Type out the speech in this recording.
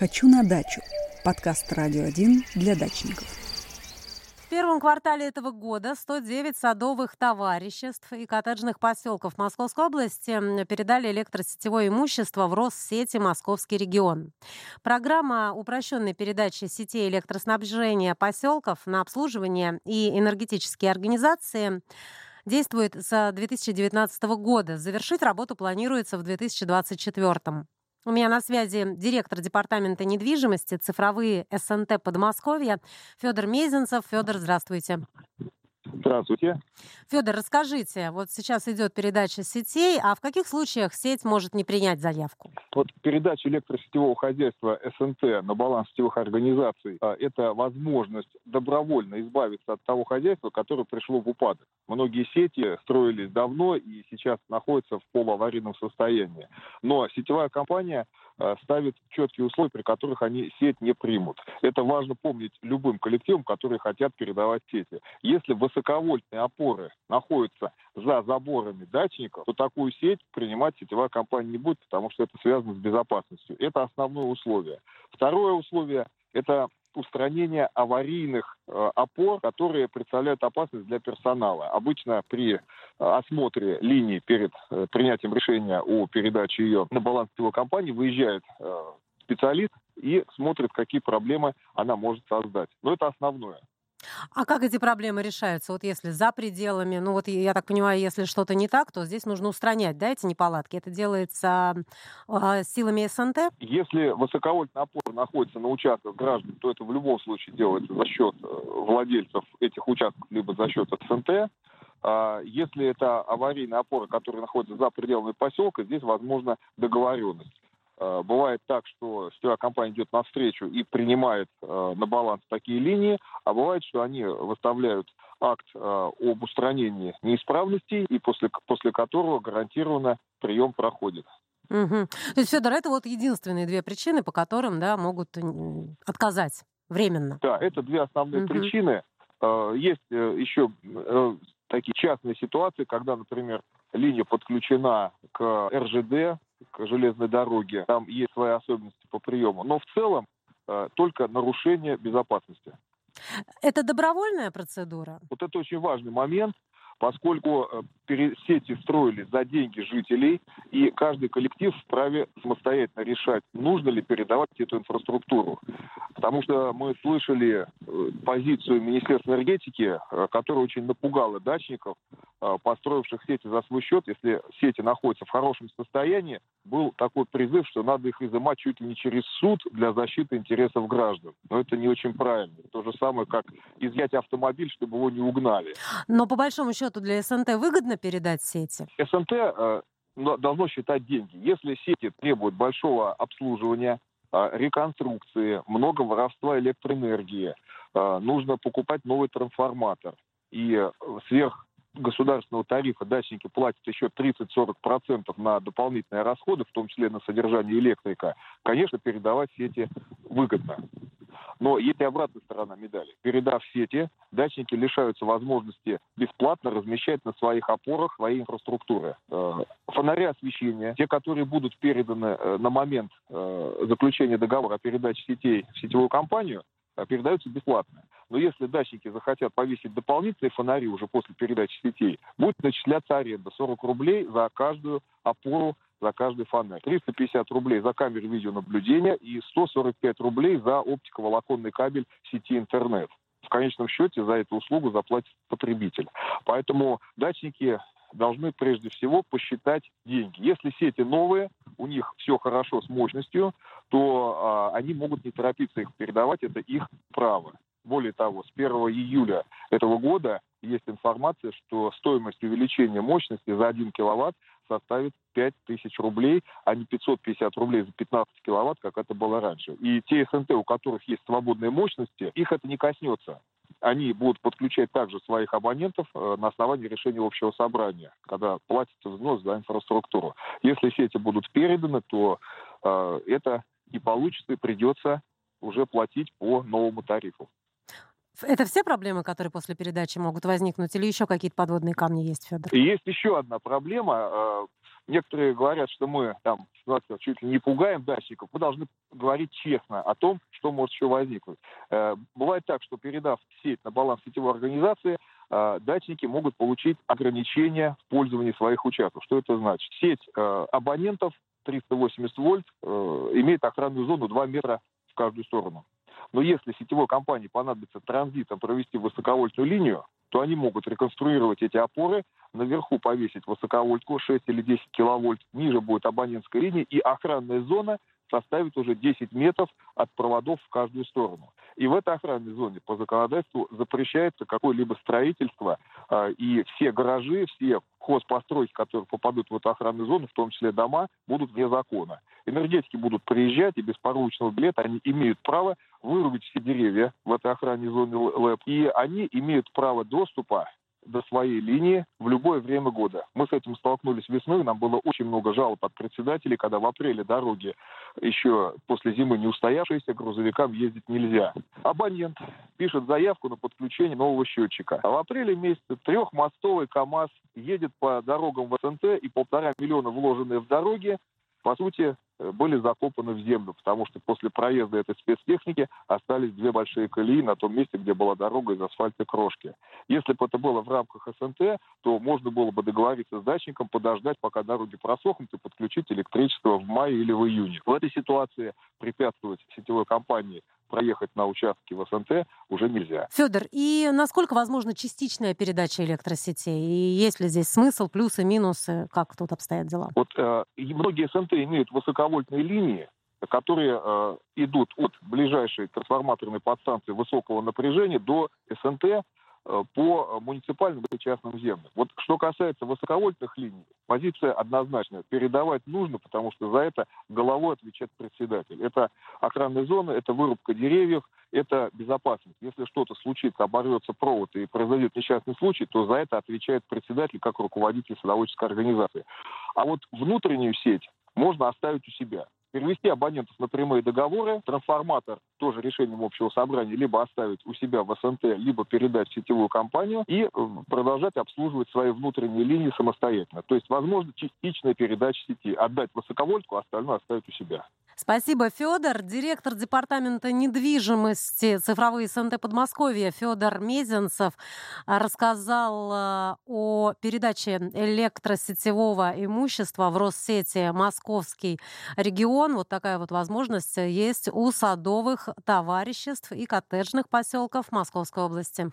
«Хочу на дачу» – подкаст «Радио 1» для дачников. В первом квартале этого года 109 садовых товариществ и коттеджных поселков Московской области передали электросетевое имущество в Россети «Московский регион». Программа упрощенной передачи сетей электроснабжения поселков на обслуживание и энергетические организации действует с 2019 года. Завершить работу планируется в 2024. У меня на связи директор департамента недвижимости цифровые СНТ Подмосковья Федор Мезенцев. Федор, здравствуйте. Здравствуйте. Федор, расскажите, вот сейчас идет передача сетей, а в каких случаях сеть может не принять заявку? Вот передача электросетевого хозяйства СНТ на баланс сетевых организаций а, – это возможность добровольно избавиться от того хозяйства, которое пришло в упадок. Многие сети строились давно и сейчас находятся в полуаварийном состоянии. Но сетевая компания ставит четкие условия, при которых они сеть не примут. Это важно помнить любым коллективам, которые хотят передавать сети. Если высоковольтные опоры находятся за заборами дачников, то такую сеть принимать сетевая компания не будет, потому что это связано с безопасностью. Это основное условие. Второе условие – это устранение аварийных э, опор, которые представляют опасность для персонала. Обычно при э, осмотре линии перед э, принятием решения о передаче ее на баланс его компании выезжает специалист и смотрит, какие проблемы она может создать. Но это основное. А как эти проблемы решаются? Вот если за пределами, ну вот я так понимаю, если что-то не так, то здесь нужно устранять, да, эти неполадки? Это делается э, силами СНТ? Если высоковольтный опор находится на участках граждан, то это в любом случае делается за счет э, владельцев этих участков, либо за счет СНТ. А если это аварийная опора, которая находится за пределами поселка, здесь возможна договоренность. Э, бывает так, что сетевая компания идет навстречу и принимает э, на баланс такие линии, а бывает, что они выставляют акт э, об устранении неисправностей, и после, после которого гарантированно прием проходит. Угу. То есть, Федор, это вот единственные две причины, по которым да, могут отказать временно. Да, это две основные угу. причины. Есть еще такие частные ситуации, когда, например, линия подключена к РЖД, железной дороге. Там есть свои особенности по приему. Но в целом э, только нарушение безопасности. Это добровольная процедура? Вот это очень важный момент поскольку э, сети строили за деньги жителей, и каждый коллектив вправе самостоятельно решать, нужно ли передавать эту инфраструктуру. Потому что мы слышали э, позицию Министерства энергетики, которая очень напугала дачников, построивших сети за свой счет. Если сети находятся в хорошем состоянии, был такой призыв, что надо их изымать чуть ли не через суд для защиты интересов граждан. Но это не очень правильно. То же самое, как изъять автомобиль, чтобы его не угнали. Но по большому счету для СНТ выгодно передать сети? СНТ э, должно считать деньги. Если сети требуют большого обслуживания, э, реконструкции, много воровства электроэнергии, э, нужно покупать новый трансформатор. И э, сверх государственного тарифа дачники платят еще 30-40% на дополнительные расходы, в том числе на содержание электрика, конечно, передавать сети выгодно. Но есть и обратная сторона медали. Передав сети, дачники лишаются возможности бесплатно размещать на своих опорах свои инфраструктуры. Э, фонари освещения, те, которые будут переданы э, на момент э, заключения договора о передаче сетей в сетевую компанию, передаются бесплатно. Но если дачники захотят повесить дополнительные фонари уже после передачи сетей, будет начисляться аренда 40 рублей за каждую опору за каждый фонарь. 350 рублей за камеру видеонаблюдения и 145 рублей за оптиковолоконный кабель сети интернет. В конечном счете за эту услугу заплатит потребитель. Поэтому дачники должны прежде всего посчитать деньги. Если сети новые, у них все хорошо с мощностью, то а, они могут не торопиться их передавать, это их право. Более того, с 1 июля этого года есть информация, что стоимость увеличения мощности за 1 киловатт составит 5 тысяч рублей, а не 550 рублей за 15 киловатт, как это было раньше. И те СНТ, у которых есть свободные мощности, их это не коснется. Они будут подключать также своих абонентов э, на основании решения общего собрания, когда платится взнос за инфраструктуру. Если сети будут переданы, то э, это не получится и придется уже платить по новому тарифу. Это все проблемы, которые после передачи могут возникнуть, или еще какие-то подводные камни есть, Федор? Есть еще одна проблема. Э, некоторые говорят, что мы там чуть ли не пугаем датчиков, мы должны говорить честно о том, что может еще возникнуть. Э, бывает так, что передав сеть на баланс сетевой организации, э, датчики могут получить ограничения в пользовании своих участков. Что это значит? Сеть э, абонентов 380 вольт имеет охранную зону 2 метра в каждую сторону. Но если сетевой компании понадобится транзитом провести высоковольтную линию, то они могут реконструировать эти опоры, наверху повесить высоковольтку 6 или 10 киловольт, ниже будет абонентская линия, и охранная зона составит уже 10 метров от проводов в каждую сторону. И в этой охранной зоне по законодательству запрещается какое-либо строительство, э, и все гаражи, все хозпостройки, которые попадут в эту охранную зону, в том числе дома, будут вне закона. Энергетики будут приезжать, и без поручного билета они имеют право вырубить все деревья в этой охранной зоне ЛЭП, и они имеют право доступа до своей линии в любое время года. Мы с этим столкнулись весной, нам было очень много жалоб от председателей, когда в апреле дороги еще после зимы не устоявшиеся, грузовикам ездить нельзя. Абонент пишет заявку на подключение нового счетчика. А в апреле месяце трехмостовый КАМАЗ едет по дорогам в СНТ и полтора миллиона вложенные в дороги, по сути, были закопаны в землю, потому что после проезда этой спецтехники остались две большие колеи на том месте, где была дорога из асфальта крошки. Если бы это было в рамках СНТ, то можно было бы договориться с дачником, подождать, пока дороги просохнут и подключить электричество в мае или в июне. В этой ситуации препятствовать сетевой компании проехать на участке в СНТ уже нельзя. Федор, и насколько возможна частичная передача электросетей? И есть ли здесь смысл, плюсы, минусы? Как тут обстоят дела? Вот э, многие СНТ имеют высоковольтные линии, которые э, идут от ближайшей трансформаторной подстанции высокого напряжения до СНТ, по муниципальным и частным землям. Вот что касается высоковольтных линий, позиция однозначная. Передавать нужно, потому что за это головой отвечает председатель. Это охранная зона, это вырубка деревьев, это безопасность. Если что-то случится, оборвется провод и произойдет несчастный случай, то за это отвечает председатель как руководитель садоводческой организации. А вот внутреннюю сеть можно оставить у себя перевести абонентов на прямые договоры, трансформатор тоже решением общего собрания либо оставить у себя в СНТ, либо передать в сетевую компанию и э, продолжать обслуживать свои внутренние линии самостоятельно. То есть, возможно, частичная передача сети. Отдать высоковольтку, а остальное оставить у себя. Спасибо, Федор. Директор департамента недвижимости цифровые СНТ Подмосковья Федор Мезенцев рассказал э, о передаче электросетевого имущества в Россети Московский регион. Вот такая вот возможность есть у садовых товариществ и коттеджных поселков Московской области.